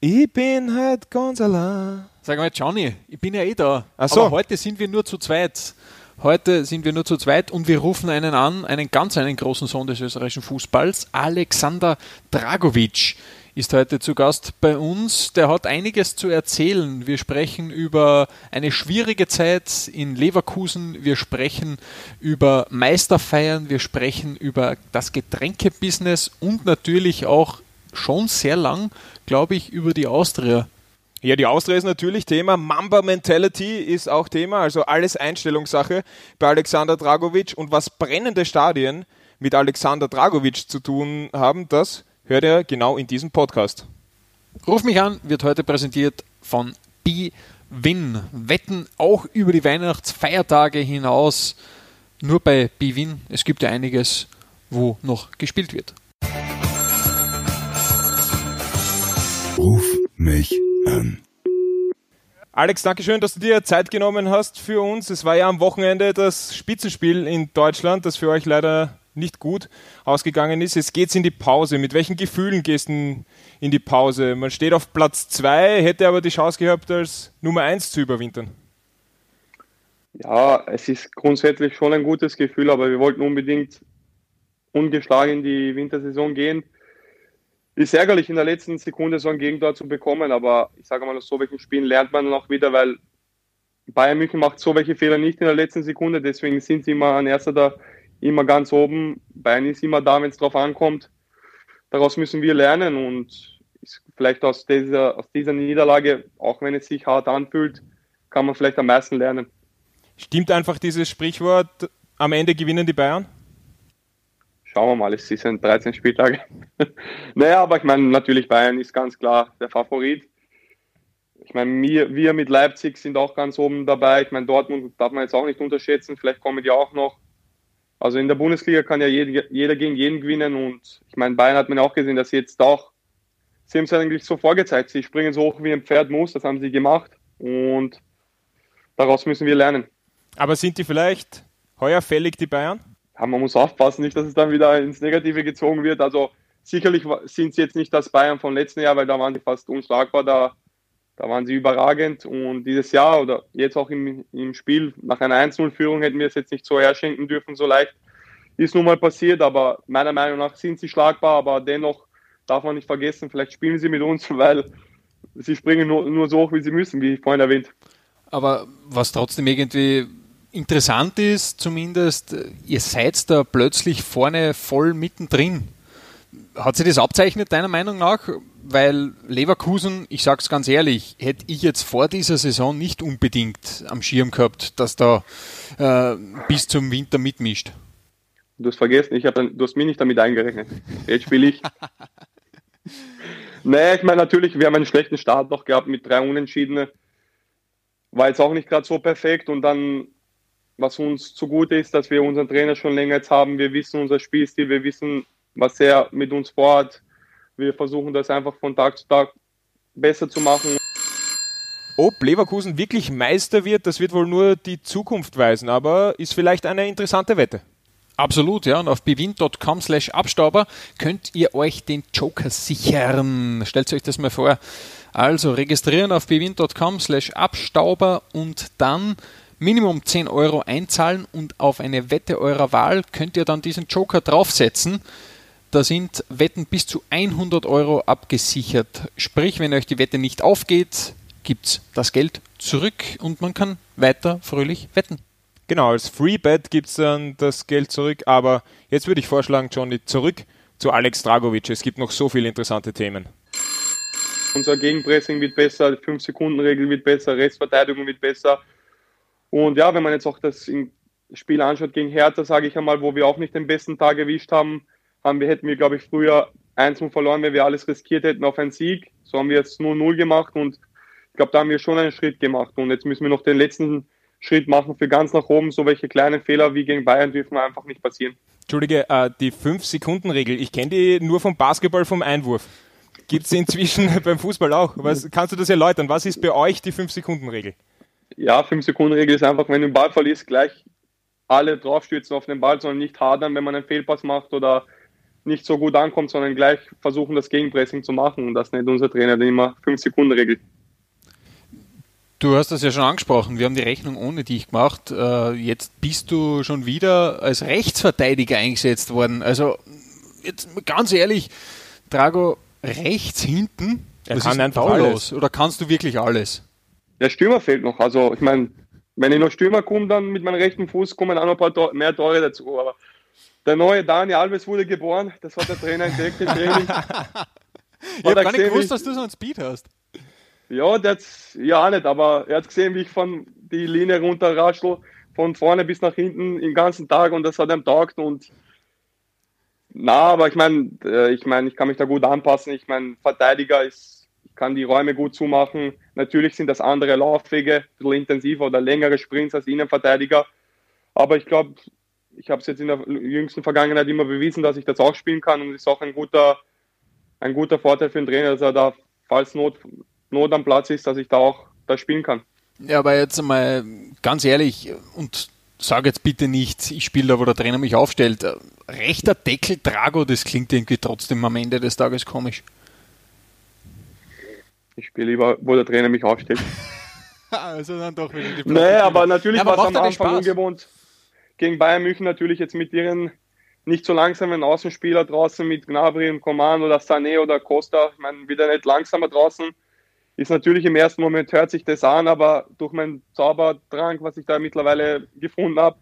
Ich bin halt ganz allein. Sag mal, Johnny, ich bin ja eh da. Ach so. Aber heute sind wir nur zu zweit. Heute sind wir nur zu zweit und wir rufen einen an, einen ganz einen großen Sohn des österreichischen Fußballs, Alexander Dragovic ist heute zu Gast bei uns. Der hat einiges zu erzählen. Wir sprechen über eine schwierige Zeit in Leverkusen. Wir sprechen über Meisterfeiern. Wir sprechen über das Getränkebusiness und natürlich auch schon sehr lang, glaube ich, über die Austria. Ja, die Austria ist natürlich Thema. Mamba Mentality ist auch Thema, also alles Einstellungssache bei Alexander Dragovic. Und was brennende Stadien mit Alexander Dragovic zu tun haben, das hört ihr genau in diesem Podcast. Ruf mich an wird heute präsentiert von BWin. Wetten auch über die Weihnachtsfeiertage hinaus. Nur bei BWin. Es gibt ja einiges, wo noch gespielt wird. Ruf mich an. Alex, danke schön, dass du dir Zeit genommen hast für uns. Es war ja am Wochenende das Spitzenspiel in Deutschland, das für euch leider nicht gut ausgegangen ist. Jetzt geht's in die Pause. Mit welchen Gefühlen gehst du in die Pause? Man steht auf Platz 2, hätte aber die Chance gehabt, als Nummer 1 zu überwintern. Ja, es ist grundsätzlich schon ein gutes Gefühl, aber wir wollten unbedingt ungeschlagen in die Wintersaison gehen. Ist ärgerlich, in der letzten Sekunde so ein Gegentor zu bekommen, aber ich sage mal, aus so welchen Spielen lernt man noch wieder, weil Bayern München macht so welche Fehler nicht in der letzten Sekunde, deswegen sind sie immer an erster da immer ganz oben. Bayern ist immer da, wenn es drauf ankommt. Daraus müssen wir lernen und vielleicht aus dieser, aus dieser Niederlage, auch wenn es sich hart anfühlt, kann man vielleicht am meisten lernen. Stimmt einfach dieses Sprichwort, am Ende gewinnen die Bayern? Schauen wir mal, es sind 13 Spieltage. naja, aber ich meine, natürlich Bayern ist ganz klar der Favorit. Ich meine, wir, wir mit Leipzig sind auch ganz oben dabei. Ich meine, Dortmund darf man jetzt auch nicht unterschätzen. Vielleicht kommen die auch noch. Also in der Bundesliga kann ja jeder, jeder gegen jeden gewinnen und ich meine, Bayern hat man auch gesehen, dass sie jetzt auch, sie haben es eigentlich so vorgezeigt, sie springen so hoch wie ein Pferd muss, das haben sie gemacht und daraus müssen wir lernen. Aber sind die vielleicht heuer fällig, die Bayern? Ja, man muss aufpassen, nicht, dass es dann wieder ins Negative gezogen wird. Also sicherlich sind sie jetzt nicht das Bayern vom letzten Jahr, weil da waren sie fast unschlagbar, da da waren sie überragend und dieses Jahr oder jetzt auch im, im Spiel nach einer 1-0-Führung hätten wir es jetzt nicht so herschenken dürfen, so leicht ist nun mal passiert, aber meiner Meinung nach sind sie schlagbar, aber dennoch darf man nicht vergessen, vielleicht spielen sie mit uns, weil sie springen nur, nur so hoch, wie sie müssen, wie vorhin erwähnt. Aber was trotzdem irgendwie interessant ist, zumindest, ihr seid da plötzlich vorne voll mittendrin. Hat sich das abzeichnet, deiner Meinung nach? Weil Leverkusen, ich sage es ganz ehrlich, hätte ich jetzt vor dieser Saison nicht unbedingt am Schirm gehabt, dass da äh, bis zum Winter mitmischt. Du hast vergessen, ich hab, du hast mich nicht damit eingerechnet. Jetzt spiele ich. nee, ich meine natürlich, wir haben einen schlechten Start noch gehabt mit drei Unentschiedene. War jetzt auch nicht gerade so perfekt und dann, was uns zugute ist, dass wir unseren Trainer schon länger jetzt haben. Wir wissen unser Spielstil, wir wissen, was er mit uns vorhat. Wir versuchen das einfach von Tag zu Tag besser zu machen. Ob Leverkusen wirklich Meister wird, das wird wohl nur die Zukunft weisen, aber ist vielleicht eine interessante Wette. Absolut, ja. Und auf bewin.com slash Abstauber könnt ihr euch den Joker sichern. Stellt euch das mal vor. Also registrieren auf bewin.com slash Abstauber und dann Minimum 10 Euro einzahlen und auf eine Wette eurer Wahl könnt ihr dann diesen Joker draufsetzen. Da sind Wetten bis zu 100 Euro abgesichert. Sprich, wenn euch die Wette nicht aufgeht, gibt es das Geld zurück und man kann weiter fröhlich wetten. Genau, als Free Bet gibt es dann das Geld zurück, aber jetzt würde ich vorschlagen, Johnny, zurück zu Alex Dragovic. Es gibt noch so viele interessante Themen. Unser Gegenpressing wird besser, die 5-Sekunden-Regel wird besser, Restverteidigung wird besser. Und ja, wenn man jetzt auch das Spiel anschaut gegen Hertha, sage ich einmal, wo wir auch nicht den besten Tag erwischt haben, haben wir, hätten wir, glaube ich, früher 1 verloren, wenn wir alles riskiert hätten auf einen Sieg. So haben wir jetzt 0-0 gemacht und ich glaube, da haben wir schon einen Schritt gemacht. Und jetzt müssen wir noch den letzten Schritt machen für ganz nach oben. So welche kleinen Fehler wie gegen Bayern dürfen einfach nicht passieren. Entschuldige, äh, die 5-Sekunden-Regel, ich kenne die nur vom Basketball, vom Einwurf. Gibt es inzwischen beim Fußball auch? Was, kannst du das erläutern? Was ist bei euch die 5-Sekunden-Regel? Ja, 5-Sekunden-Regel ist einfach, wenn du den Ball verlierst, gleich alle draufstürzen auf den Ball, sondern nicht hadern, wenn man einen Fehlpass macht oder nicht so gut ankommt, sondern gleich versuchen, das Gegenpressing zu machen und das nicht unser Trainer, der immer 5 Sekunden regelt. Du hast das ja schon angesprochen, wir haben die Rechnung ohne dich gemacht. Äh, jetzt bist du schon wieder als Rechtsverteidiger eingesetzt worden. Also jetzt ganz ehrlich, Drago, rechts hinten, er kann einfach alles. Oder kannst du wirklich alles? Der Stürmer fehlt noch. Also ich meine, wenn ich noch Stürmer komme, dann mit meinem rechten Fuß kommen auch noch ein paar mehr Tore dazu. Aber der neue Dani Alves wurde geboren. Das war der Trainer im direkten Training. ich habe gar nicht gewusst, dass du so einen Speed hast. Ja, der ja nicht, aber er hat gesehen, wie ich von die Linie runter raschel, von vorne bis nach hinten den ganzen Tag und das hat ihm taugt und na, aber ich meine, äh, ich meine, ich kann mich da gut anpassen. Ich meine, Verteidiger ist, kann die Räume gut zumachen. Natürlich sind das andere Laufwege, ein bisschen intensiver oder längere Sprints als Innenverteidiger. Aber ich glaube, ich habe es jetzt in der jüngsten Vergangenheit immer bewiesen, dass ich das auch spielen kann und es ist auch ein guter, ein guter Vorteil für den Trainer, dass er da, falls Not, Not am Platz ist, dass ich da auch da spielen kann. Ja, aber jetzt mal ganz ehrlich und sag jetzt bitte nicht, ich spiele da, wo der Trainer mich aufstellt. Rechter Deckel Drago, das klingt irgendwie trotzdem am Ende des Tages komisch. Ich spiele lieber, wo der Trainer mich aufstellt. also dann doch wieder die Nee, aber natürlich ja, war es am Anfang ungewohnt. Gegen Bayern München natürlich jetzt mit ihren nicht so langsamen Außenspieler draußen mit Gnabry und Coman oder Sané oder Costa. Ich meine, wieder nicht langsamer draußen ist natürlich im ersten Moment hört sich das an, aber durch meinen Zauberdrang, was ich da mittlerweile gefunden habe,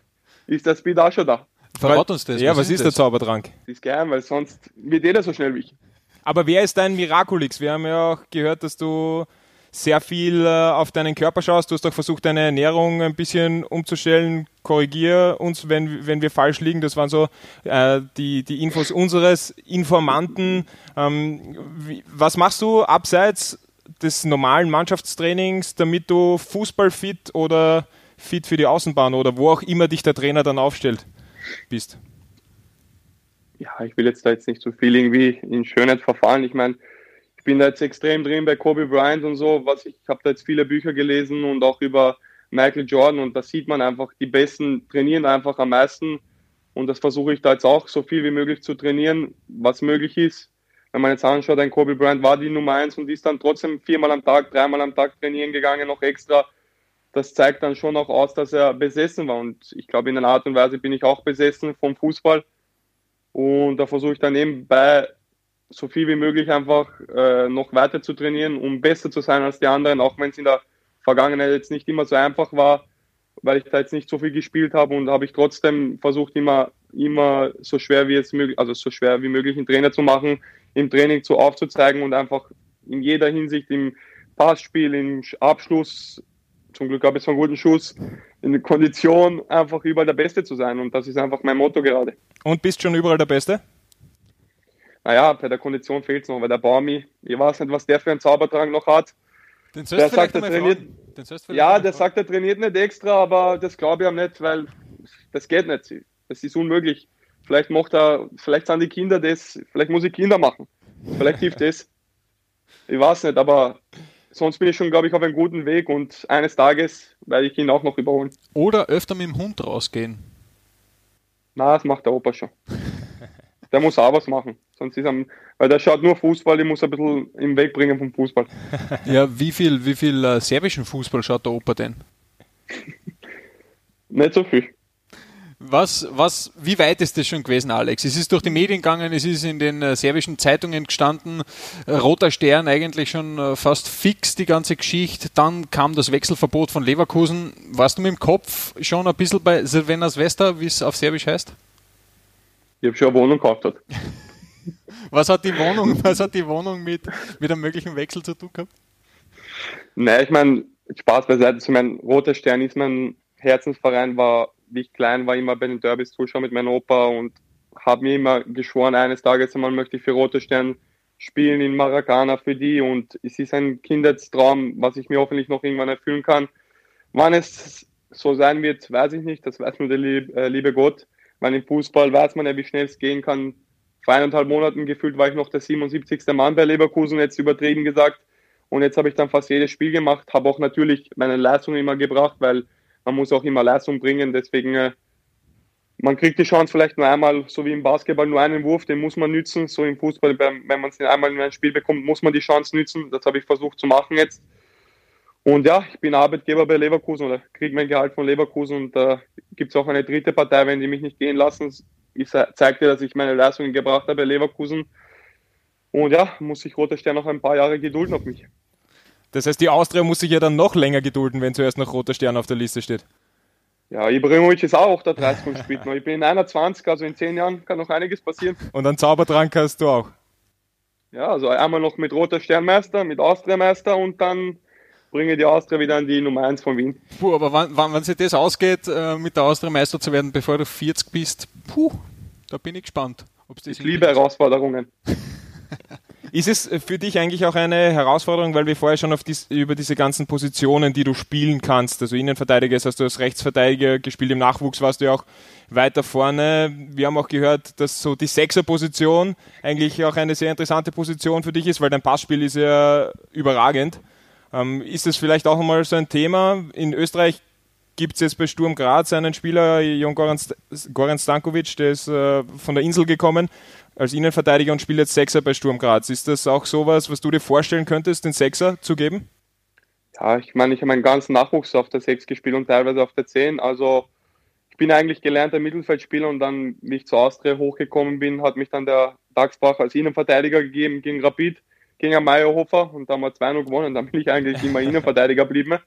ist der Speed auch schon da. Verrat uns das. Ja, was, was ist, ist der Zauberdrang? Das ist geheim, weil sonst wird jeder so schnell wie ich. Aber wer ist dein Miraculix? Wir haben ja auch gehört, dass du sehr viel äh, auf deinen Körper schaust. Du hast auch versucht, deine Ernährung ein bisschen umzustellen. Korrigier uns, wenn, wenn wir falsch liegen. Das waren so äh, die, die Infos unseres Informanten. Ähm, wie, was machst du abseits des normalen Mannschaftstrainings, damit du Fußballfit oder fit für die Außenbahn oder wo auch immer dich der Trainer dann aufstellt bist? Ja, ich will jetzt da jetzt nicht so viel irgendwie in Schönheit verfallen. Ich meine, ich bin da jetzt extrem drin bei Kobe Bryant und so. Was ich, ich habe da jetzt viele Bücher gelesen und auch über Michael Jordan und da sieht man einfach, die Besten trainieren einfach am meisten und das versuche ich da jetzt auch so viel wie möglich zu trainieren, was möglich ist wenn man jetzt anschaut, ein Kobe Bryant war die Nummer eins und ist dann trotzdem viermal am Tag, dreimal am Tag trainieren gegangen, noch extra. Das zeigt dann schon auch aus, dass er besessen war. Und ich glaube, in einer Art und Weise bin ich auch besessen vom Fußball. Und da versuche ich dann nebenbei so viel wie möglich einfach äh, noch weiter zu trainieren, um besser zu sein als die anderen, auch wenn es in der Vergangenheit jetzt nicht immer so einfach war, weil ich da jetzt nicht so viel gespielt habe und habe ich trotzdem versucht, immer, immer so schwer wie jetzt möglich, also so schwer wie möglich einen Trainer zu machen, im Training zu aufzuzeigen und einfach in jeder Hinsicht im Passspiel, im Abschluss, zum Glück habe ich so einen guten Schuss, in der Kondition einfach überall der Beste zu sein. Und das ist einfach mein Motto gerade. Und bist schon überall der Beste? Naja, bei der Kondition fehlt es noch, weil der Baumi, ich weiß nicht, was der für einen Zaubertrang noch hat. Den der sagt, er trainiert, ja, der sagt, er trainiert nicht extra, aber das glaube ich ihm nicht, weil das geht nicht. Das ist unmöglich. Vielleicht macht er, vielleicht sind die Kinder das, vielleicht muss ich Kinder machen. Vielleicht hilft das. Ich weiß nicht, aber sonst bin ich schon, glaube ich, auf einem guten Weg und eines Tages werde ich ihn auch noch überholen. Oder öfter mit dem Hund rausgehen. Na, das macht der Opa schon. Der muss auch was machen. Sonst ist er, weil der schaut nur Fußball, ich muss ein bisschen im Weg bringen vom Fußball. Ja, wie viel, wie viel äh, serbischen Fußball schaut der Opa denn? Nicht so viel. Was, was, wie weit ist das schon gewesen, Alex? Es ist durch die Medien gegangen, es ist in den äh, serbischen Zeitungen gestanden, äh, roter Stern eigentlich schon äh, fast fix die ganze Geschichte. Dann kam das Wechselverbot von Leverkusen. Warst du mit dem Kopf schon ein bisschen bei Silvena Svesta, wie es auf Serbisch heißt? Ich habe schon eine Wohnung gekauft. Hat. was hat die Wohnung, was hat die Wohnung mit, mit einem möglichen Wechsel zu tun gehabt? Nein, ich meine, Spaß beiseite. Ich mein roter Stern ist mein Herzensverein, war wie ich klein war, immer bei den Derbys zuschauen mit meinem Opa und habe mir immer geschworen, eines Tages einmal möchte ich für Rote Stern spielen in Maracana für die und es ist ein Kindheitstraum, was ich mir hoffentlich noch irgendwann erfüllen kann. Wann es so sein wird, weiß ich nicht, das weiß nur der liebe, äh, liebe Gott, weil im Fußball weiß man ja, wie schnell es gehen kann. Vor eineinhalb Monaten gefühlt war ich noch der 77. Mann bei Leverkusen, jetzt übertrieben gesagt. Und jetzt habe ich dann fast jedes Spiel gemacht, habe auch natürlich meine Leistung immer gebracht, weil man muss auch immer Leistung bringen. Deswegen äh, man kriegt die Chance vielleicht nur einmal, so wie im Basketball, nur einen Wurf, den muss man nützen. So im Fußball, wenn man es einmal in ein Spiel bekommt, muss man die Chance nützen. Das habe ich versucht zu machen jetzt. Und ja, ich bin Arbeitgeber bei Leverkusen oder kriege mein Gehalt von Leverkusen und da äh, gibt es auch eine dritte Partei, wenn die mich nicht gehen lassen. Ich zeigte, dass ich meine Leistungen gebracht habe bei Leverkusen. Und ja, muss sich Roter Stern noch ein paar Jahre gedulden auf mich. Das heißt, die Austria muss sich ja dann noch länger gedulden, wenn zuerst noch Roter Stern auf der Liste steht. Ja, Ibrahimovic ist auch der 30 und spielt noch. Ich bin 21, also in 10 Jahren kann noch einiges passieren. Und einen Zaubertrank hast du auch. Ja, also einmal noch mit Roter Sternmeister, mit Austria-Meister und dann bringe die Austria wieder an die Nummer 1 von Wien. Puh, aber wann, wann, wenn sich das ausgeht, äh, mit der Austria Meister zu werden, bevor du 40 bist, puh, da bin ich gespannt. ich liebe Herausforderungen. Ist es für dich eigentlich auch eine Herausforderung, weil wir vorher schon dies, über diese ganzen Positionen, die du spielen kannst, also Innenverteidiger, hast du als Rechtsverteidiger gespielt, im Nachwuchs warst du ja auch weiter vorne. Wir haben auch gehört, dass so die Sechser-Position eigentlich auch eine sehr interessante Position für dich ist, weil dein Passspiel ist ja überragend. Ähm, ist das vielleicht auch einmal so ein Thema? In Österreich gibt es jetzt bei Sturm Graz einen Spieler, Jon Goran Stankovic, der ist äh, von der Insel gekommen als Innenverteidiger und spielt jetzt Sechser bei Sturm Graz. Ist das auch sowas, was du dir vorstellen könntest, den Sechser zu geben? Ja, ich meine, ich habe meinen ganzen Nachwuchs auf der Sechs gespielt und teilweise auf der Zehn. Also ich bin eigentlich gelernter Mittelfeldspieler und dann, wie ich zur Austria hochgekommen bin, hat mich dann der Dagsbach als Innenverteidiger gegeben gegen Rapid, gegen Meyerhofer und da haben wir 2-0 gewonnen. Dann bin ich eigentlich immer Innenverteidiger geblieben.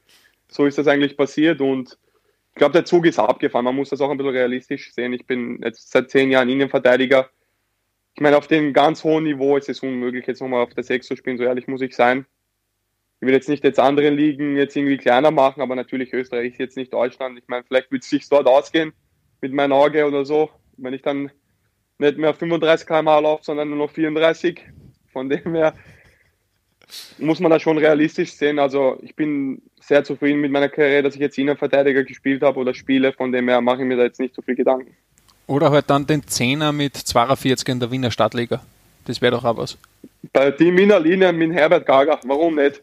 So ist das eigentlich passiert und ich glaube, der Zug ist abgefahren. Man muss das auch ein bisschen realistisch sehen. Ich bin jetzt seit zehn Jahren Innenverteidiger ich meine, auf dem ganz hohen Niveau ist es unmöglich, jetzt nochmal auf der 6 zu spielen, so ehrlich muss ich sein. Ich will jetzt nicht jetzt anderen Ligen jetzt irgendwie kleiner machen, aber natürlich Österreich ist jetzt nicht Deutschland. Ich meine, vielleicht wird es sich dort ausgehen mit meinem Auge oder so, wenn ich dann nicht mehr 35 km/h laufe, sondern nur noch 34. Von dem her muss man da schon realistisch sehen. Also ich bin sehr zufrieden mit meiner Karriere, dass ich jetzt Innenverteidiger gespielt habe oder spiele. Von dem her mache ich mir da jetzt nicht so viel Gedanken. Oder halt dann den Zehner mit 42 in der Wiener Stadtliga. Das wäre doch auch was. Bei Team Wiener Linie mit Herbert Gager, warum nicht?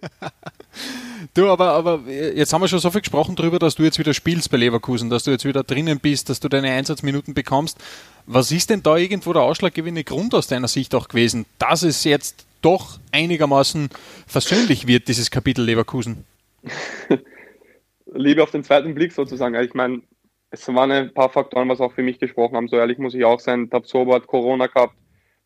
du, aber, aber jetzt haben wir schon so viel gesprochen darüber, dass du jetzt wieder spielst bei Leverkusen, dass du jetzt wieder drinnen bist, dass du deine Einsatzminuten bekommst. Was ist denn da irgendwo der ausschlaggebende Grund aus deiner Sicht auch gewesen, dass es jetzt doch einigermaßen versöhnlich wird, dieses Kapitel Leverkusen? Liebe auf den zweiten Blick sozusagen. Ich meine, es waren ein paar Faktoren, was auch für mich gesprochen haben. So ehrlich muss ich auch sein. Tabsoba hat Corona gehabt,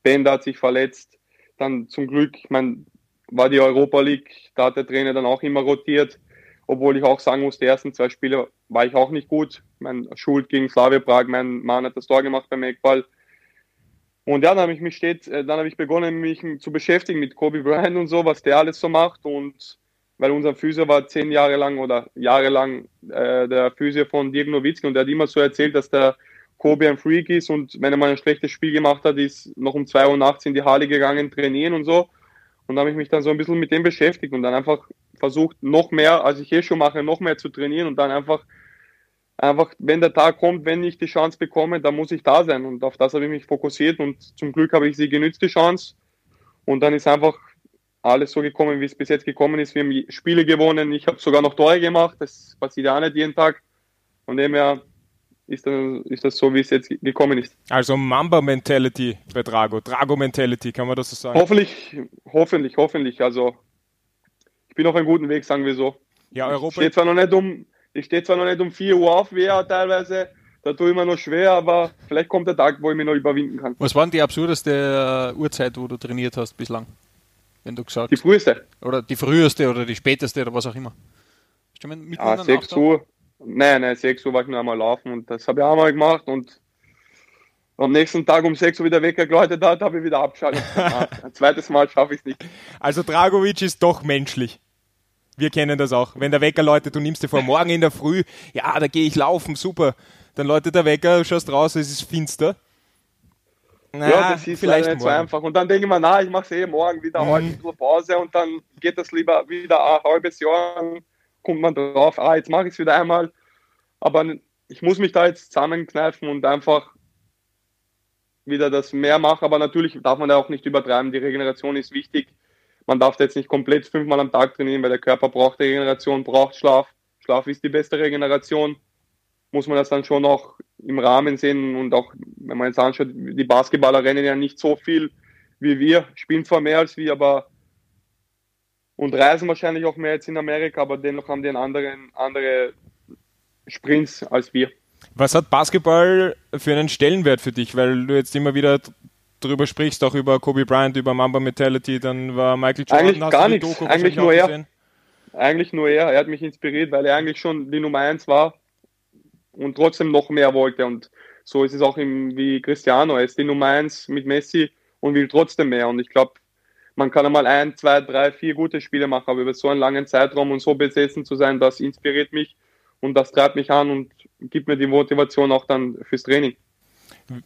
Bender hat sich verletzt. Dann zum Glück, ich meine, war die Europa League, da hat der Trainer dann auch immer rotiert. Obwohl ich auch sagen muss, die ersten zwei Spiele war ich auch nicht gut. Mein Schuld gegen Slavia Prag, mein Mann hat das Tor gemacht beim Eckball. Und ja, dann habe ich mich steht, äh, dann habe ich begonnen, mich zu beschäftigen mit Kobe Bryant und so, was der alles so macht. Und weil unser Physio war zehn Jahre lang oder jahrelang äh, der Physio von Dirk Nowitzki und der hat immer so erzählt, dass der Kobe ein Freak ist und wenn er mal ein schlechtes Spiel gemacht hat, ist noch um zwei Uhr nachts in die Halle gegangen, trainieren und so. Und da habe ich mich dann so ein bisschen mit dem beschäftigt und dann einfach versucht, noch mehr, als ich eh schon mache, noch mehr zu trainieren und dann einfach, einfach, wenn der Tag kommt, wenn ich die Chance bekomme, dann muss ich da sein. Und auf das habe ich mich fokussiert und zum Glück habe ich sie genützt, die Chance. Und dann ist einfach alles so gekommen, wie es bis jetzt gekommen ist. Wir haben Spiele gewonnen, ich habe sogar noch Tore gemacht, das passiert ja auch nicht jeden Tag. Von dem her ist das, ist das so, wie es jetzt gekommen ist. Also Mamba-Mentality bei Drago, Drago-Mentality, kann man das so sagen? Hoffentlich, hoffentlich, hoffentlich. Also ich bin auf einem guten Weg, sagen wir so. Ja, Europa. Ich stehe zwar noch nicht um, ich stehe zwar noch nicht um 4 Uhr auf, wie er teilweise, da tue ich mir noch schwer, aber vielleicht kommt der Tag, wo ich mich noch überwinden kann. Was war denn die absurdeste Uhrzeit, wo du trainiert hast bislang? Wenn du gesagt Die früheste. Oder die früheste oder die späteste oder was auch immer. Ja, 6 Uhr. Nein, nein, 6 Uhr war ich nur einmal laufen und das habe ich auch mal gemacht und am nächsten Tag um 6 Uhr wieder weggeläutet hat, habe ich wieder abgeschaltet. Ein zweites Mal schaffe ich es nicht. Also Dragovic ist doch menschlich. Wir kennen das auch. Wenn der Wecker läutet, du nimmst dir vor, morgen in der Früh, ja, da gehe ich laufen, super. Dann läutet der Wecker, schaust raus, es ist finster. Na, ja, das ist vielleicht nicht so einfach. Und dann denke ich mir, na, ich mache es eh morgen wieder mhm. heute zur Pause und dann geht das lieber wieder ein halbes Jahr, kommt man drauf, ah, jetzt mache ich es wieder einmal. Aber ich muss mich da jetzt zusammenkneifen und einfach wieder das mehr machen. Aber natürlich darf man da auch nicht übertreiben. Die Regeneration ist wichtig. Man darf jetzt nicht komplett fünfmal am Tag trainieren, weil der Körper braucht Regeneration, braucht Schlaf. Schlaf ist die beste Regeneration. Muss man das dann schon auch im Rahmen sehen und auch, wenn man jetzt anschaut, die Basketballer rennen ja nicht so viel wie wir, spielen zwar mehr als wir, aber und reisen wahrscheinlich auch mehr jetzt in Amerika, aber dennoch haben die einen anderen, andere Sprints als wir. Was hat Basketball für einen Stellenwert für dich? Weil du jetzt immer wieder drüber sprichst, auch über Kobe Bryant, über Mamba Mentality, dann war Michael Jordan. Eigentlich gar nichts, eigentlich nur er. Eigentlich nur er. Er hat mich inspiriert, weil er eigentlich schon die Nummer eins war und trotzdem noch mehr wollte. Und so ist es auch im, wie Cristiano. Er ist die Nummer eins mit Messi und will trotzdem mehr. Und ich glaube, man kann einmal ein, zwei, drei, vier gute Spiele machen, aber über so einen langen Zeitraum und so besessen zu sein, das inspiriert mich und das treibt mich an und gibt mir die Motivation auch dann fürs Training.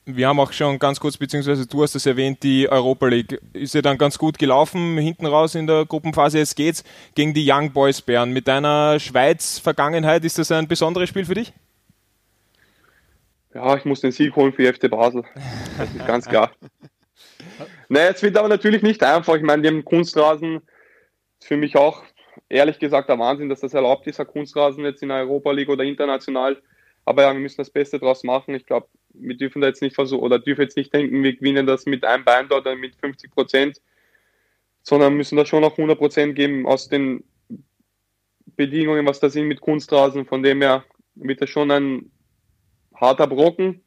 Wir haben auch schon ganz kurz, beziehungsweise du hast es erwähnt, die Europa League. Ist ja dann ganz gut gelaufen, hinten raus in der Gruppenphase. Jetzt geht's gegen die Young Boys Bären. Mit deiner Schweiz-Vergangenheit, ist das ein besonderes Spiel für dich? Ja, ich muss den Sieg holen für FC Basel. Das ist ganz klar. naja, es wird aber natürlich nicht einfach. Ich meine, dem Kunstrasen ist für mich auch ehrlich gesagt der Wahnsinn, dass das erlaubt ist, ein Kunstrasen jetzt in der Europa League oder international. Aber ja, wir müssen das Beste draus machen. Ich glaube, wir dürfen da jetzt nicht versuchen oder dürfen jetzt nicht denken, wir gewinnen das mit einem Bein dort oder mit 50 Prozent, sondern müssen da schon noch 100 Prozent geben aus den Bedingungen, was da sind mit Kunstrasen. Von dem her wird das schon ein harter Brocken.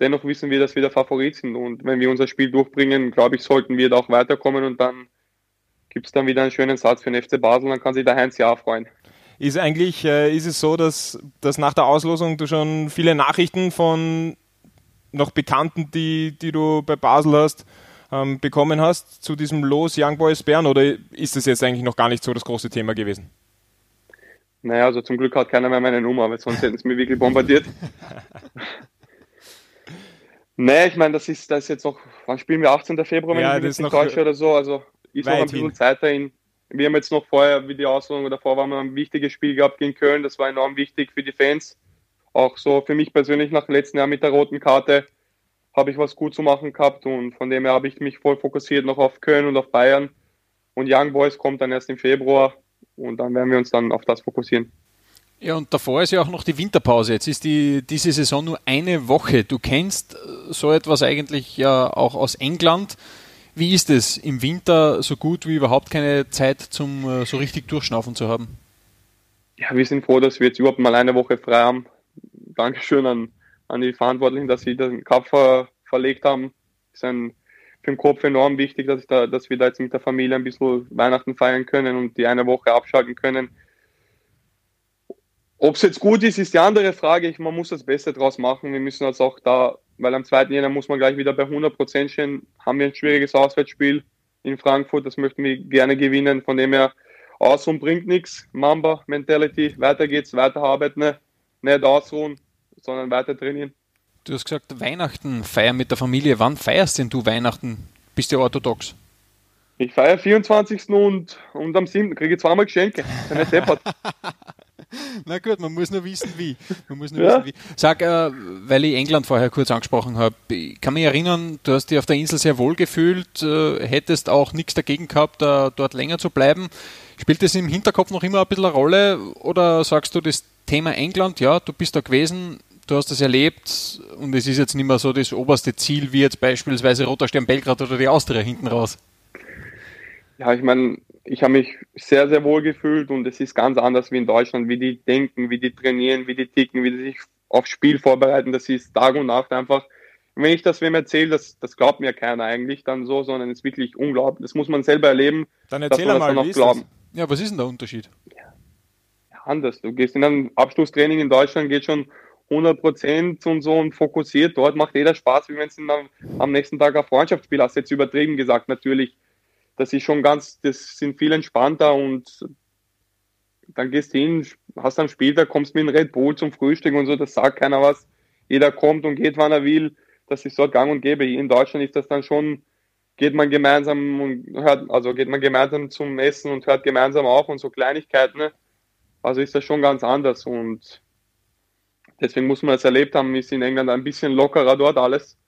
Dennoch wissen wir, dass wir der Favorit sind und wenn wir unser Spiel durchbringen, glaube ich, sollten wir da auch weiterkommen und dann gibt es dann wieder einen schönen Satz für den FC Basel, dann kann sich der Heinz ja freuen. Ist eigentlich, äh, ist es so, dass, dass nach der Auslosung du schon viele Nachrichten von noch Bekannten, die, die du bei Basel hast, ähm, bekommen hast zu diesem Los Young Boys Bern oder ist das jetzt eigentlich noch gar nicht so das große Thema gewesen? Naja, also zum Glück hat keiner mehr meine Nummer, weil sonst hätten sie mich wirklich bombardiert. naja, ich meine, das ist, das ist jetzt noch, wann spielen wir? 18. Februar, wenn ja, ich mich nicht täusche oder so. Also ist noch ein bisschen hin. Zeit dahin. Wir haben jetzt noch vorher, wie die Auslosung davor war, ein wichtiges Spiel gehabt gegen Köln. Das war enorm wichtig für die Fans. Auch so für mich persönlich nach dem letzten Jahr mit der roten Karte habe ich was gut zu machen gehabt und von dem her habe ich mich voll fokussiert noch auf Köln und auf Bayern. Und Young Boys kommt dann erst im Februar und dann werden wir uns dann auf das fokussieren. Ja, und davor ist ja auch noch die Winterpause. Jetzt ist die, diese Saison nur eine Woche. Du kennst so etwas eigentlich ja auch aus England. Wie ist es im Winter so gut wie überhaupt keine Zeit zum äh, so richtig durchschnaufen zu haben? Ja, wir sind froh, dass wir jetzt überhaupt mal eine Woche frei haben. Dankeschön an, an die Verantwortlichen, dass sie den Cup ver, verlegt haben. Das ist ein, für den Kopf enorm wichtig, dass, da, dass wir da jetzt mit der Familie ein bisschen Weihnachten feiern können und die eine Woche abschalten können. Ob es jetzt gut ist, ist die andere Frage. Ich, man muss das Beste draus machen. Wir müssen jetzt auch da weil am 2. Jänner muss man gleich wieder bei 100 Prozent stehen. Haben wir ein schwieriges Auswärtsspiel in Frankfurt, das möchten wir gerne gewinnen. Von dem her, ausruhen bringt nichts. Mamba Mentality, weiter geht's, weiter arbeiten, ne? nicht ausruhen, sondern weiter trainieren. Du hast gesagt, Weihnachten feiern mit der Familie. Wann feierst denn du Weihnachten? Bist du orthodox? Ich feiere 24. und, und am 7. kriege ich zweimal Geschenke. Nicht deppert. Na gut, man muss nur wissen, wie. Man muss nur ja. wissen, wie. Sag, äh, weil ich England vorher kurz angesprochen habe, ich kann mich erinnern, du hast dich auf der Insel sehr wohl gefühlt, äh, hättest auch nichts dagegen gehabt, äh, dort länger zu bleiben. Spielt das im Hinterkopf noch immer ein bisschen eine Rolle oder sagst du, das Thema England, ja, du bist da gewesen, du hast das erlebt und es ist jetzt nicht mehr so das oberste Ziel wie jetzt beispielsweise Roter Stern Belgrad oder die Austria hinten raus? Ja, ich meine, ich habe mich sehr, sehr wohl gefühlt und es ist ganz anders wie in Deutschland, wie die denken, wie die trainieren, wie die ticken, wie die sich aufs Spiel vorbereiten. Das ist Tag und Nacht einfach. wenn ich das wem erzähle, das, das glaubt mir keiner eigentlich dann so, sondern es ist wirklich unglaublich. Das muss man selber erleben. Dann erzähl dass man mal, auch glauben. Das? Ja, was ist denn der Unterschied? Ja, anders. Du gehst in ein Abschlusstraining in Deutschland, geht schon 100 Prozent und so und fokussiert. Dort macht jeder Spaß, wie wenn es am nächsten Tag ein Freundschaftsspiel hast. Jetzt übertrieben gesagt, natürlich das ist schon ganz, das sind viel entspannter und dann gehst du hin, hast am Spiel, da kommst mit einem Red Bull zum Frühstück und so, das sagt keiner was. Jeder kommt und geht, wann er will. Das ist dort gang und gäbe. In Deutschland ist das dann schon, geht man gemeinsam und hört, also geht man gemeinsam zum Essen und hört gemeinsam auf und so Kleinigkeiten. Ne? Also ist das schon ganz anders und deswegen muss man das erlebt haben, ist in England ein bisschen lockerer dort alles.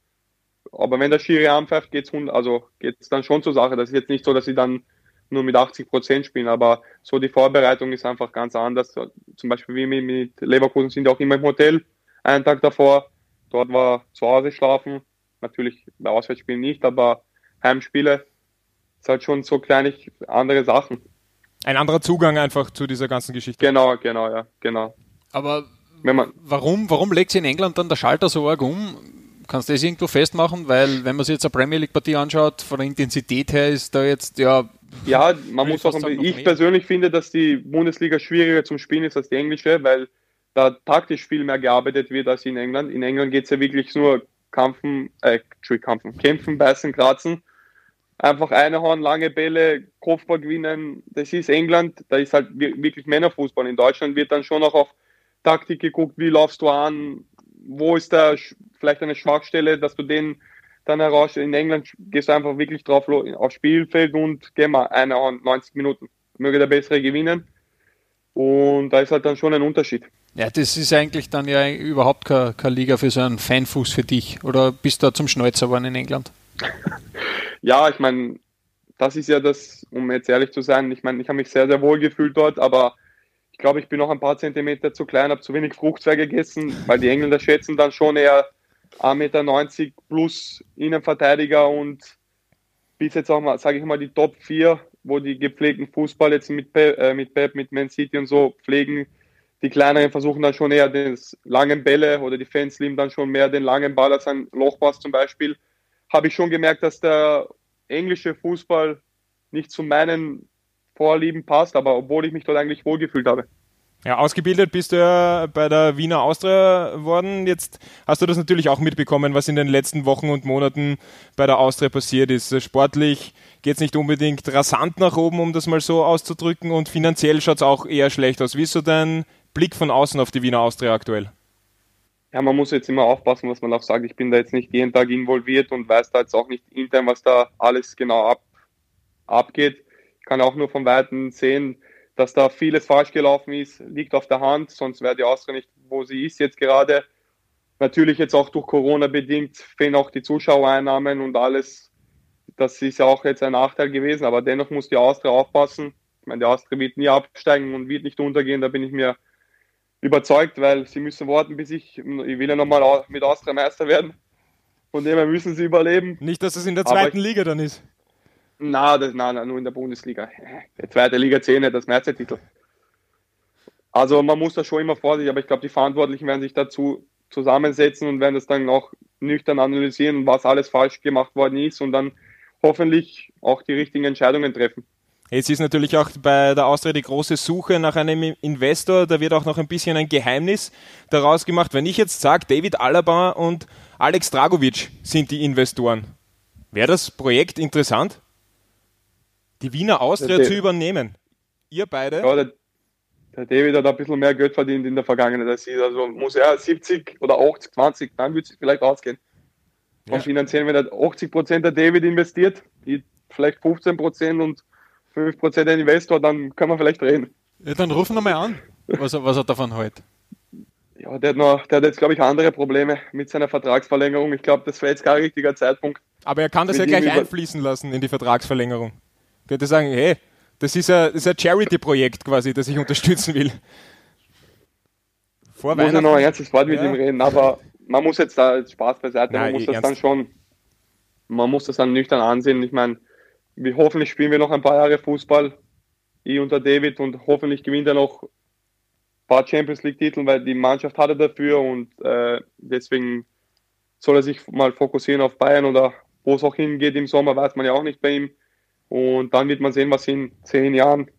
Aber wenn der Schiri anpfeift, geht es also geht's dann schon zur Sache. Das ist jetzt nicht so, dass sie dann nur mit 80 Prozent spielen. Aber so die Vorbereitung ist einfach ganz anders. Zum Beispiel wie mit Leverkusen sind ja auch immer im Hotel einen Tag davor. Dort war zu Hause schlafen. Natürlich bei Auswärtsspielen nicht, aber Heimspiele ist halt schon so kleinig andere Sachen. Ein anderer Zugang einfach zu dieser ganzen Geschichte. Genau, genau, ja, genau. Aber man, warum, warum legt sich in England dann der Schalter so arg um? Kannst du das irgendwo festmachen? Weil, wenn man sich jetzt eine Premier League-Partie anschaut, von der Intensität her ist da jetzt, ja. Ja, man muss auch, sagen, ich persönlich finde, dass die Bundesliga schwieriger zum Spielen ist als die englische, weil da taktisch viel mehr gearbeitet wird als in England. In England geht es ja wirklich nur Kampfen, äh, Kampfen, Kämpfen, Beißen, Kratzen. Einfach eine Horn, lange Bälle, Kopfball gewinnen. Das ist England, da ist halt wirklich Männerfußball. In Deutschland wird dann schon noch auf Taktik geguckt, wie laufst du an, wo ist da vielleicht eine Schwachstelle, dass du den dann heraus. In England gehst du einfach wirklich drauf aufs Spielfeld und geh mal eine Hand, 90 Minuten. Möge der Bessere gewinnen. Und da ist halt dann schon ein Unterschied. Ja, das ist eigentlich dann ja überhaupt keine, keine Liga für so einen Feinfuß für dich. Oder bist du da zum Schnäuzer geworden in England? ja, ich meine, das ist ja das, um jetzt ehrlich zu sein, ich meine, ich habe mich sehr, sehr wohl gefühlt dort, aber ich glaube, ich bin noch ein paar Zentimeter zu klein, habe zu wenig Fruchtzweig gegessen, weil die Engländer schätzen dann schon eher 1,90 Meter plus Innenverteidiger und bis jetzt auch mal, sage ich mal, die Top 4, wo die gepflegten Fußball jetzt mit Pep, äh, mit, Pep, mit Man City und so pflegen, die kleineren versuchen dann schon eher den langen Bälle oder die Fans lieben dann schon mehr den langen Ball als ein Lochpass zum Beispiel. Habe ich schon gemerkt, dass der englische Fußball nicht zu meinen Vorlieben passt, aber obwohl ich mich dort eigentlich wohlgefühlt habe. Ja, ausgebildet bist du ja bei der Wiener Austria worden. Jetzt hast du das natürlich auch mitbekommen, was in den letzten Wochen und Monaten bei der Austria passiert ist. Sportlich geht es nicht unbedingt rasant nach oben, um das mal so auszudrücken, und finanziell schaut es auch eher schlecht aus. Wie ist so dein Blick von außen auf die Wiener Austria aktuell? Ja, man muss jetzt immer aufpassen, was man auch sagt. Ich bin da jetzt nicht jeden Tag involviert und weiß da jetzt auch nicht intern, was da alles genau ab, abgeht. Ich kann auch nur von Weitem sehen, dass da vieles falsch gelaufen ist, liegt auf der Hand, sonst wäre die Austria nicht, wo sie ist jetzt gerade. Natürlich jetzt auch durch Corona bedingt fehlen auch die Zuschauereinnahmen und alles. Das ist ja auch jetzt ein Nachteil gewesen, aber dennoch muss die Austria aufpassen. Ich meine, die Austria wird nie absteigen und wird nicht untergehen, da bin ich mir überzeugt, weil sie müssen warten, bis ich, ich will ja nochmal mit Austria Meister werden. Von dem her müssen sie überleben. Nicht, dass es in der zweiten ich, Liga dann ist. Na, das, na, na, nur in der Bundesliga. Der zweite Liga 10, das Meistertitel. Also man muss da schon immer vorsichtig, aber ich glaube, die Verantwortlichen werden sich dazu zusammensetzen und werden das dann auch nüchtern analysieren, was alles falsch gemacht worden ist und dann hoffentlich auch die richtigen Entscheidungen treffen. Jetzt ist natürlich auch bei der Austria die große Suche nach einem Investor. Da wird auch noch ein bisschen ein Geheimnis daraus gemacht. Wenn ich jetzt sage, David Alaba und Alex Dragovic sind die Investoren, wäre das Projekt interessant? Die Wiener Austria zu übernehmen. Ihr beide? Ja, der, der, David hat ein bisschen mehr Geld verdient in der Vergangenheit als sie. Also muss er 70 oder 80, 20, dann würde es vielleicht ausgehen. Ja. Und finanziell, wenn er 80 Prozent der David investiert, vielleicht 15 Prozent und 5 Prozent der Investor, dann können wir vielleicht reden. Ja, dann rufen wir mal an, was er, was er davon hält. Ja, der hat, noch, der hat jetzt, glaube ich, andere Probleme mit seiner Vertragsverlängerung. Ich glaube, das wäre jetzt kein richtiger Zeitpunkt. Aber er kann das ja gleich einfließen lassen in die Vertragsverlängerung. Könnte sagen, hey, das ist ein, ein Charity-Projekt quasi, das ich unterstützen will. Vor muss ich noch ein ernstes Wort mit ja. ihm reden, aber man muss jetzt da Spaß beiseite, Nein, man muss das ernst. dann schon, man muss das dann nüchtern ansehen. Ich meine, wir, hoffentlich spielen wir noch ein paar Jahre Fußball, ich unter David und hoffentlich gewinnt er noch ein paar Champions League-Titel, weil die Mannschaft hat er dafür und äh, deswegen soll er sich mal fokussieren auf Bayern oder wo es auch hingeht im Sommer, weiß man ja auch nicht bei ihm. Und dann wird man sehen, was in zehn Jahren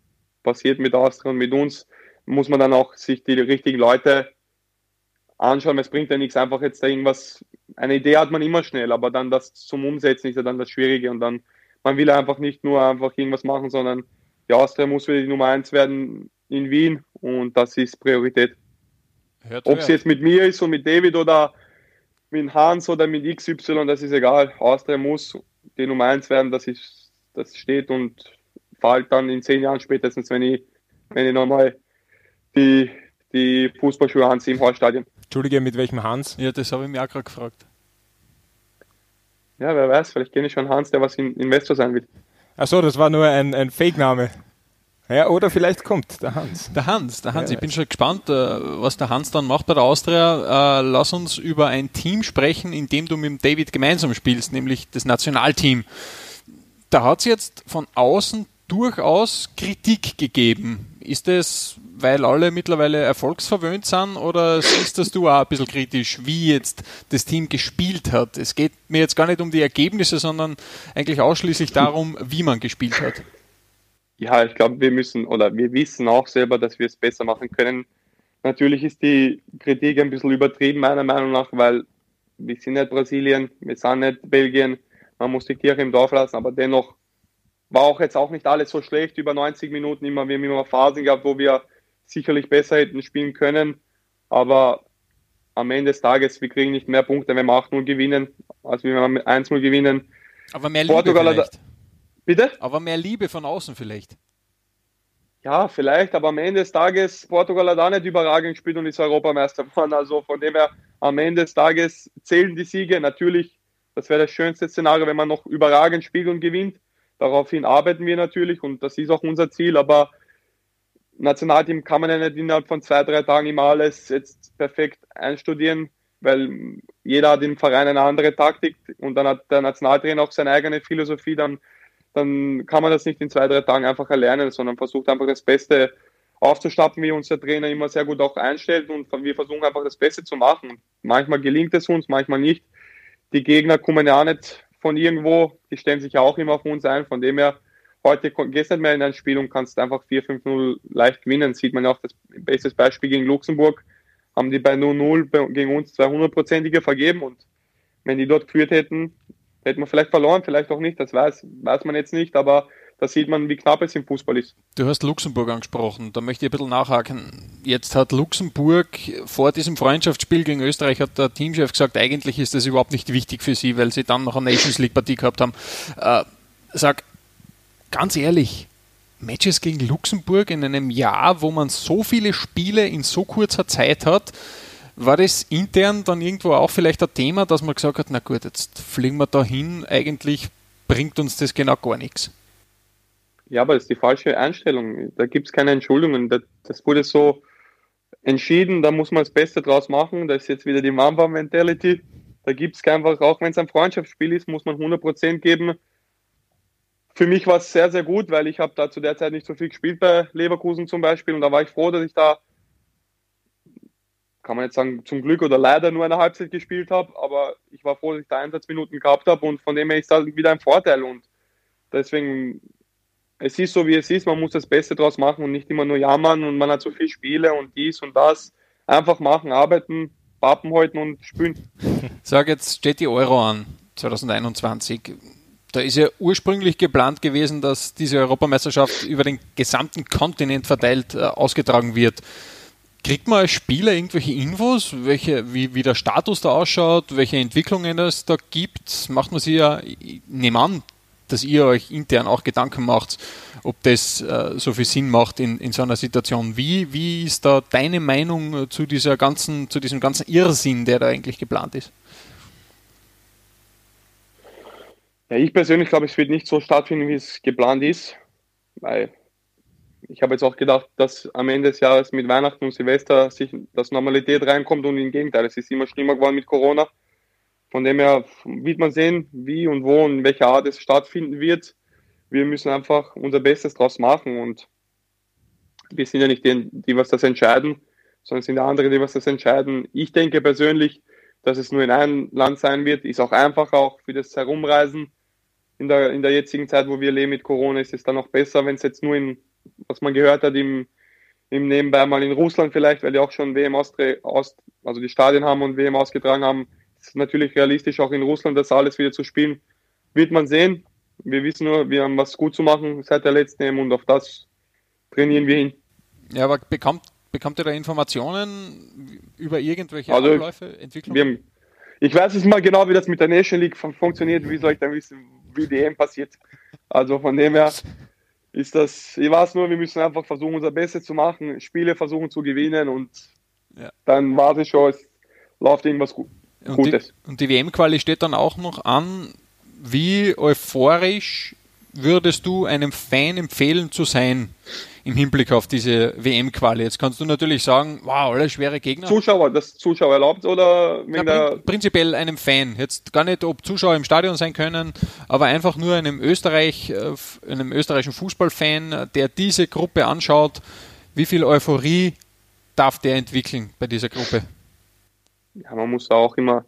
passiert mit Austria und mit uns. Muss man dann auch sich die richtigen Leute anschauen. Es bringt ja nichts, einfach jetzt da irgendwas. Eine Idee hat man immer schnell, aber dann das zum Umsetzen ist ja dann das Schwierige. Und dann, man will einfach nicht nur einfach irgendwas machen, sondern die Austria muss wieder die Nummer eins werden in Wien und das ist Priorität. Ob es jetzt mit mir ist und mit David oder mit Hans oder mit XY, das ist egal. Austria muss die Nummer eins werden, das ist das steht und fällt dann in zehn Jahren spätestens, wenn ich, wenn ich nochmal die, die Fußballschuhe anziehe im Hallstadion. Entschuldige, mit welchem Hans? Ja, das habe ich mir auch gerade gefragt. Ja, wer weiß, vielleicht kenne ich schon Hans, der was in Investor sein will. Achso, das war nur ein, ein Fake-Name. Ja, oder vielleicht kommt der Hans. Der Hans, der Hans. Ja, ich bin schon gespannt, äh, was der Hans dann macht bei der Austria. Äh, lass uns über ein Team sprechen, in dem du mit David gemeinsam spielst, nämlich das Nationalteam. Da hat es jetzt von außen durchaus Kritik gegeben. Ist es, weil alle mittlerweile erfolgsverwöhnt sind oder siehst das du auch ein bisschen kritisch, wie jetzt das Team gespielt hat? Es geht mir jetzt gar nicht um die Ergebnisse, sondern eigentlich ausschließlich darum, wie man gespielt hat. Ja, ich glaube, wir müssen oder wir wissen auch selber, dass wir es besser machen können. Natürlich ist die Kritik ein bisschen übertrieben, meiner Meinung nach, weil wir sind nicht Brasilien, wir sind nicht Belgien, man muss die Kirche im Dorf lassen, aber dennoch war auch jetzt auch nicht alles so schlecht über 90 Minuten. Immer, wir haben immer Phasen gehabt, wo wir sicherlich besser hätten spielen können. Aber am Ende des Tages, wir kriegen nicht mehr Punkte, wenn wir 8-0 gewinnen, als wenn wir 1-0 gewinnen. Aber mehr Liebe Portugal vielleicht. Bitte? Aber mehr Liebe von außen vielleicht. Ja, vielleicht, aber am Ende des Tages, Portugal hat auch nicht überragend gespielt und ist Europameister geworden. Also von dem her, am Ende des Tages zählen die Siege. Natürlich, das wäre das schönste Szenario, wenn man noch überragend spielt und gewinnt. Daraufhin arbeiten wir natürlich und das ist auch unser Ziel, aber Nationalteam kann man ja nicht innerhalb von zwei, drei Tagen immer alles jetzt perfekt einstudieren, weil jeder hat im Verein eine andere Taktik und dann hat der Nationaltrainer auch seine eigene Philosophie, dann, dann kann man das nicht in zwei, drei Tagen einfach erlernen, sondern versucht einfach das Beste aufzustappen, wie uns der Trainer immer sehr gut auch einstellt und wir versuchen einfach das Beste zu machen. Manchmal gelingt es uns, manchmal nicht. Die Gegner kommen ja nicht von irgendwo, die stellen sich ja auch immer auf uns ein. Von dem her, heute gehst du nicht mehr in ein Spiel und kannst einfach 4-5-0 leicht gewinnen. Sieht man ja auch das beste Beispiel gegen Luxemburg. Haben die bei 0-0 gegen uns 200-prozentige vergeben und wenn die dort geführt hätten, hätten wir vielleicht verloren, vielleicht auch nicht, das weiß, weiß man jetzt nicht, aber da sieht man, wie knapp es im Fußball ist. Du hast Luxemburg angesprochen, da möchte ich ein bisschen nachhaken. Jetzt hat Luxemburg vor diesem Freundschaftsspiel gegen Österreich hat der Teamchef gesagt, eigentlich ist das überhaupt nicht wichtig für sie, weil sie dann noch eine Nations League Partie gehabt haben. Äh, sag, ganz ehrlich, Matches gegen Luxemburg in einem Jahr, wo man so viele Spiele in so kurzer Zeit hat, war das intern dann irgendwo auch vielleicht ein Thema, dass man gesagt hat, na gut, jetzt fliegen wir da hin, eigentlich bringt uns das genau gar nichts. Ja, aber das ist die falsche Einstellung. Da gibt es keine Entschuldigungen. Das, das, wurde so entschieden, da muss man das Beste draus machen. Das ist jetzt wieder die Mamba-Mentality. Da gibt es einfach, auch wenn es ein Freundschaftsspiel ist, muss man 100% geben. Für mich war es sehr, sehr gut, weil ich habe da zu der Zeit nicht so viel gespielt bei Leverkusen zum Beispiel. Und da war ich froh, dass ich da, kann man jetzt sagen, zum Glück oder leider nur eine Halbzeit gespielt habe. Aber ich war froh, dass ich da Einsatzminuten gehabt habe. Und von dem her ist das wieder ein Vorteil. Und deswegen es ist so, wie es ist. Man muss das Beste draus machen und nicht immer nur jammern und man hat so viele Spiele und dies und das. Einfach machen, arbeiten, Pappen halten und spielen. Sag jetzt, steht die Euro an, 2021. Da ist ja ursprünglich geplant gewesen, dass diese Europameisterschaft über den gesamten Kontinent verteilt äh, ausgetragen wird. Kriegt man als Spieler irgendwelche Infos, welche, wie, wie der Status da ausschaut, welche Entwicklungen es da gibt? Macht man sich ja, ich nehme an, dass ihr euch intern auch Gedanken macht, ob das äh, so viel Sinn macht in, in so einer Situation. Wie, wie ist da deine Meinung zu dieser ganzen, zu diesem ganzen Irrsinn, der da eigentlich geplant ist? Ja, ich persönlich glaube, es wird nicht so stattfinden, wie es geplant ist, weil ich habe jetzt auch gedacht, dass am Ende des Jahres mit Weihnachten und Silvester sich das Normalität reinkommt und im Gegenteil, es ist immer schlimmer geworden mit Corona. Von dem her wird man sehen, wie und wo und in welcher Art es stattfinden wird. Wir müssen einfach unser Bestes draus machen und wir sind ja nicht die, die was das entscheiden, sondern es sind andere, die was das entscheiden. Ich denke persönlich, dass es nur in einem Land sein wird, ist auch einfach auch für das Herumreisen. In der, in der jetzigen Zeit, wo wir leben mit Corona, ist es dann auch besser, wenn es jetzt nur in, was man gehört hat, im, im Nebenbei mal in Russland vielleicht, weil die auch schon WM aus, also die Stadien haben und WM ausgetragen haben, natürlich realistisch, auch in Russland das alles wieder zu spielen. Wird man sehen. Wir wissen nur, wir haben was gut zu machen seit der letzten EM und auf das trainieren wir hin. Ja, aber bekommt, bekommt ihr da Informationen über irgendwelche also, Abläufe, Entwicklungen? Haben, ich weiß nicht mal genau, wie das mit der Nation League funktioniert. Wie soll ich dann wissen, wie die EM passiert? Also von dem her ist das, ich weiß nur, wir müssen einfach versuchen, unser Bestes zu machen, Spiele versuchen zu gewinnen und ja. dann warte ich schon, es läuft irgendwas gut. Und die, und die WM-Quali steht dann auch noch an. Wie euphorisch würdest du einem Fan empfehlen zu sein im Hinblick auf diese WM-Quali? Jetzt kannst du natürlich sagen, wow, alle schwere Gegner. Zuschauer, das Zuschauer erlaubt oder Ja, der prin prinzipiell einem Fan. Jetzt gar nicht, ob Zuschauer im Stadion sein können, aber einfach nur einem Österreich, äh, einem österreichischen Fußballfan, der diese Gruppe anschaut. Wie viel Euphorie darf der entwickeln bei dieser Gruppe? Ja, man muss da auch immer,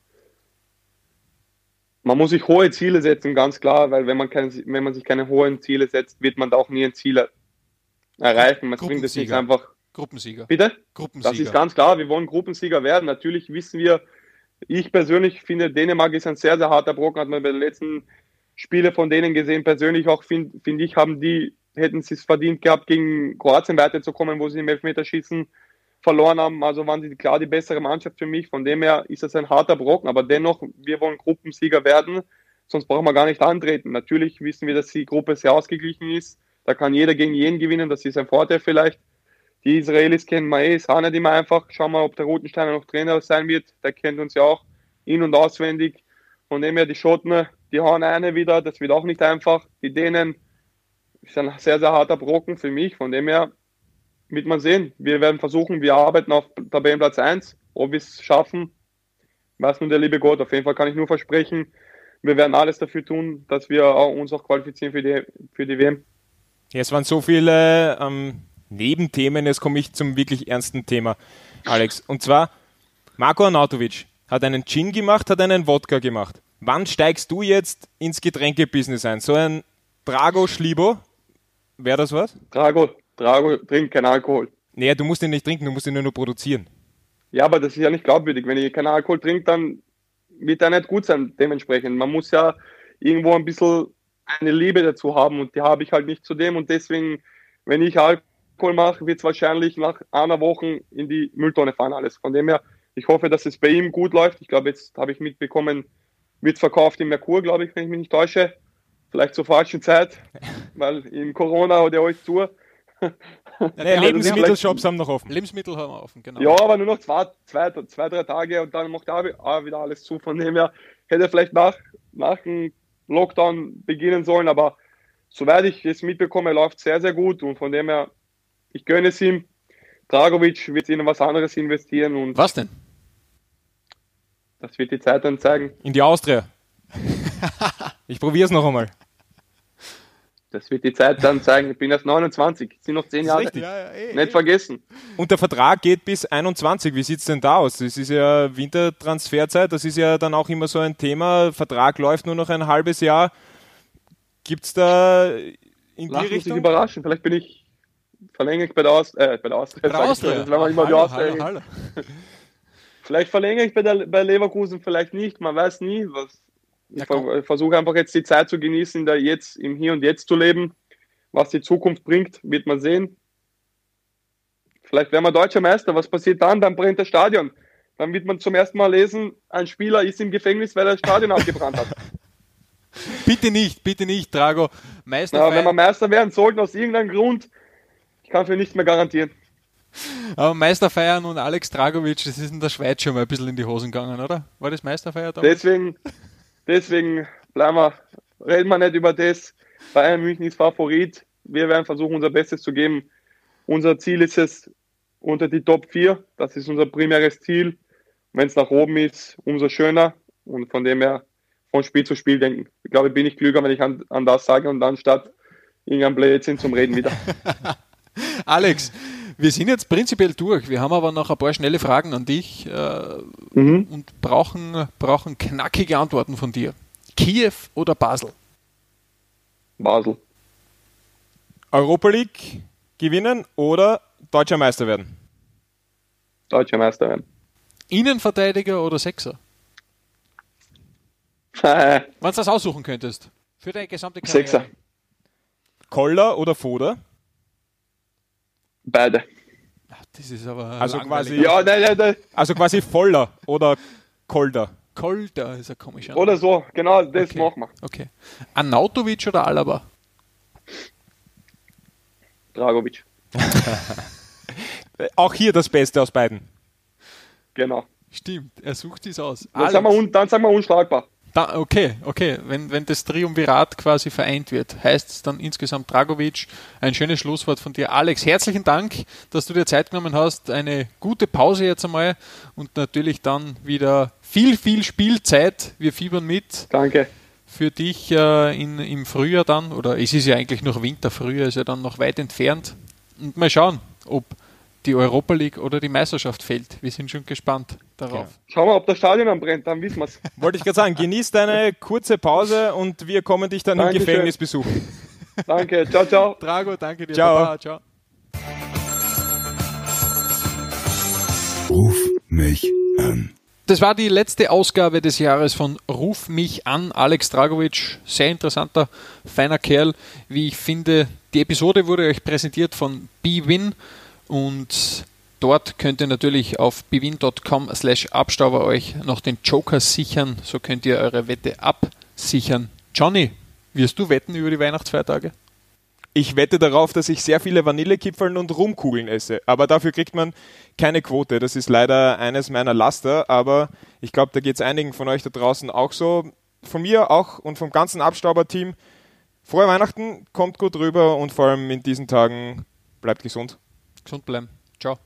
man muss sich hohe Ziele setzen, ganz klar, weil wenn man, kein, wenn man sich keine hohen Ziele setzt, wird man da auch nie ein Ziel er- erreichen. Man bringt es nicht einfach. Gruppensieger. Bitte? Das Gruppensieger. ist ganz klar, wir wollen Gruppensieger werden. Natürlich wissen wir, ich persönlich finde, Dänemark ist ein sehr, sehr harter Brocken, hat man bei den letzten Spiele von denen gesehen. Persönlich auch finde find ich, haben die, hätten sie es verdient gehabt, gegen Kroatien weiterzukommen, wo sie im Elfmeterschießen verloren haben. Also waren sie klar die bessere Mannschaft für mich. Von dem her ist das ein harter Brocken, aber dennoch, wir wollen Gruppensieger werden, sonst brauchen wir gar nicht antreten. Natürlich wissen wir, dass die Gruppe sehr ausgeglichen ist. Da kann jeder gegen jeden gewinnen, das ist ein Vorteil vielleicht. Die Israelis kennen ist auch nicht immer einfach. Schauen wir, ob der Rotensteiner noch Trainer sein wird. Der kennt uns ja auch in- und auswendig. Von dem her, die Schotten, die hauen eine wieder. Das wird auch nicht einfach. Die Dänen ist ein sehr, sehr harter Brocken für mich. Von dem her wird man sehen. Wir werden versuchen, wir arbeiten auf Tabellenplatz 1. Ob wir es schaffen, weiß nur der liebe Gott. Auf jeden Fall kann ich nur versprechen, wir werden alles dafür tun, dass wir uns auch qualifizieren für die, für die WM. Ja, es waren so viele ähm, Nebenthemen, jetzt komme ich zum wirklich ernsten Thema, Alex. Und zwar, Marco Arnautovic hat einen Gin gemacht, hat einen Wodka gemacht. Wann steigst du jetzt ins Getränkebusiness ein? So ein Drago Schlibo, wäre das was? Drago, Drago trinkt keinen Alkohol. Naja, du musst ihn nicht trinken, du musst ihn nur, nur produzieren. Ja, aber das ist ja nicht glaubwürdig. Wenn ihr keinen Alkohol trinkt, dann wird er nicht gut sein, dementsprechend. Man muss ja irgendwo ein bisschen eine Liebe dazu haben und die habe ich halt nicht zu dem und deswegen, wenn ich Alkohol mache, wird es wahrscheinlich nach einer Woche in die Mülltonne fahren alles. Von dem her, ich hoffe, dass es bei ihm gut läuft. Ich glaube, jetzt habe ich mitbekommen, wird verkauft im Merkur, glaube ich, wenn ich mich nicht täusche. Vielleicht zur falschen Zeit, weil in Corona hat er euch zu. Also Lebensmittelshops haben noch offen. Lebensmittel haben wir offen, genau. Ja, aber nur noch zwei, zwei, zwei drei Tage und dann macht er auch wieder alles zu. Von dem her hätte er vielleicht nach, nach dem Lockdown beginnen sollen, aber soweit ich es mitbekomme, läuft sehr, sehr gut und von dem her, ich gönne es ihm. Dragovic wird in was anderes investieren und Was denn? das wird die Zeit dann zeigen. In die Austria. Ich probiere es noch einmal. Das wird die Zeit dann zeigen. Ich bin erst 29, es sind noch zehn Jahre. richtig. Nicht vergessen. Und der Vertrag geht bis 21. Wie sieht es denn da aus? Das ist ja Wintertransferzeit, das ist ja dann auch immer so ein Thema. Vertrag läuft nur noch ein halbes Jahr. Gibt es da in die Lass sich Richtung? überraschen. Vielleicht bin ich verlängere ich bei der Austria. Äh, bei der Austria. Bei der Austria. das war immer die hallo, Austria. hallo, hallo. Vielleicht verlängere ich bei, der, bei Leverkusen, vielleicht nicht, man weiß nie. Was. Ich Ja, ver versuche einfach jetzt die Zeit zu genießen, da jetzt im Hier und Jetzt zu leben. Was die Zukunft bringt, wird man sehen. Vielleicht werden wir deutscher Meister. Was passiert dann? Dann brennt das Stadion. Dann wird man zum ersten Mal lesen, ein Spieler ist im Gefängnis, weil er das Stadion abgebrannt hat. Bitte nicht, bitte nicht, Drago. Meister Na, wenn wir Meister werden sollten, aus irgendeinem Grund, ich kann für nichts mehr garantieren. aber Meister feiern und Alex Dragovic, das ist in der Schweiz schon mal ein bisschen in die Hosen gegangen, oder? War das Meisterfeier damals? Deswegen, deswegen bleiben wir, reden wir nicht über das. Bayern München ist Favorit. Wir werden versuchen, unser Bestes zu geben. Unser Ziel ist es unter die Top 4. Das ist unser primäres Ziel. Wenn es nach oben ist, umso schöner. Und von dem her von Spiel zu Spiel denken. Ich glaube, bin ich klüger, wenn ich an, an das sage und anstatt irgendein Blödsinn zum Reden wieder. Alex, wir sind jetzt prinzipiell durch. Wir haben aber noch ein paar schnelle Fragen an dich äh, Mhm. und brauchen, brauchen knackige Antworten von dir. Kiew oder Basel? Basel. Europa League gewinnen oder deutscher Meister werden? Deutscher Meister werden. Innenverteidiger oder Sechser? Wenn du das aussuchen könntest. Für deine gesamte Karriere. Sechser. Koller oder Foder? Beide. Ach, Das ist aber Also quasi- Ja, nein, nein, nein. Also quasi Voller oder Kolder? Kolder ist ein komischer Oder so. Genau, das Okay. machen wir. Okay. Anautovic oder Alaba? Dragovic. Auch hier das Beste aus beiden. Genau. Stimmt, er sucht dies aus. Dann sind, wir Alex, dann sind wir unschlagbar. Da, okay, okay. Wenn, wenn das Triumvirat quasi vereint wird, heißt es dann insgesamt Dragovic. Ein schönes Schlusswort von dir. Alex, herzlichen Dank, dass du dir Zeit genommen hast. Eine gute Pause jetzt einmal und natürlich dann wieder viel, viel Spielzeit. Wir fiebern mit. Danke. Für dich äh, in, im Frühjahr dann, oder es ist ja eigentlich noch Winter, Frühjahr ist ja dann noch weit entfernt. Und mal schauen, ob die Europa League oder die Meisterschaft fällt. Wir sind schon gespannt darauf. Schauen wir, ob das Stadion anbrennt, dann wissen wir es. Wollte ich gerade sagen, genieß deine kurze Pause und wir kommen dich dann Dankeschön. im Gefängnis besuchen. Danke, ciao, ciao. Drago, danke dir. Ciao. Baba, ciao. Ruf mich an. Das war die letzte Ausgabe des Jahres von Ruf mich an. Alex Dragovic, sehr interessanter, feiner Kerl, wie ich finde. Die Episode wurde euch präsentiert von BWin und dort könnt ihr natürlich auf bwin.com slash Abstauber euch noch den Joker sichern. So könnt ihr eure Wette absichern. Johnny, wirst du wetten über die Weihnachtsfeiertage? Ich wette darauf, dass ich sehr viele Vanillekipferl und Rumkugeln esse. Aber dafür kriegt man keine Quote. Das ist leider eines meiner Laster. Aber ich glaube, da geht es einigen von euch da draußen auch so. Von mir auch und vom ganzen Abstauber-Team. Frohe Weihnachten, kommt gut rüber und vor allem in diesen Tagen bleibt gesund. Gesund bleiben. Ciao.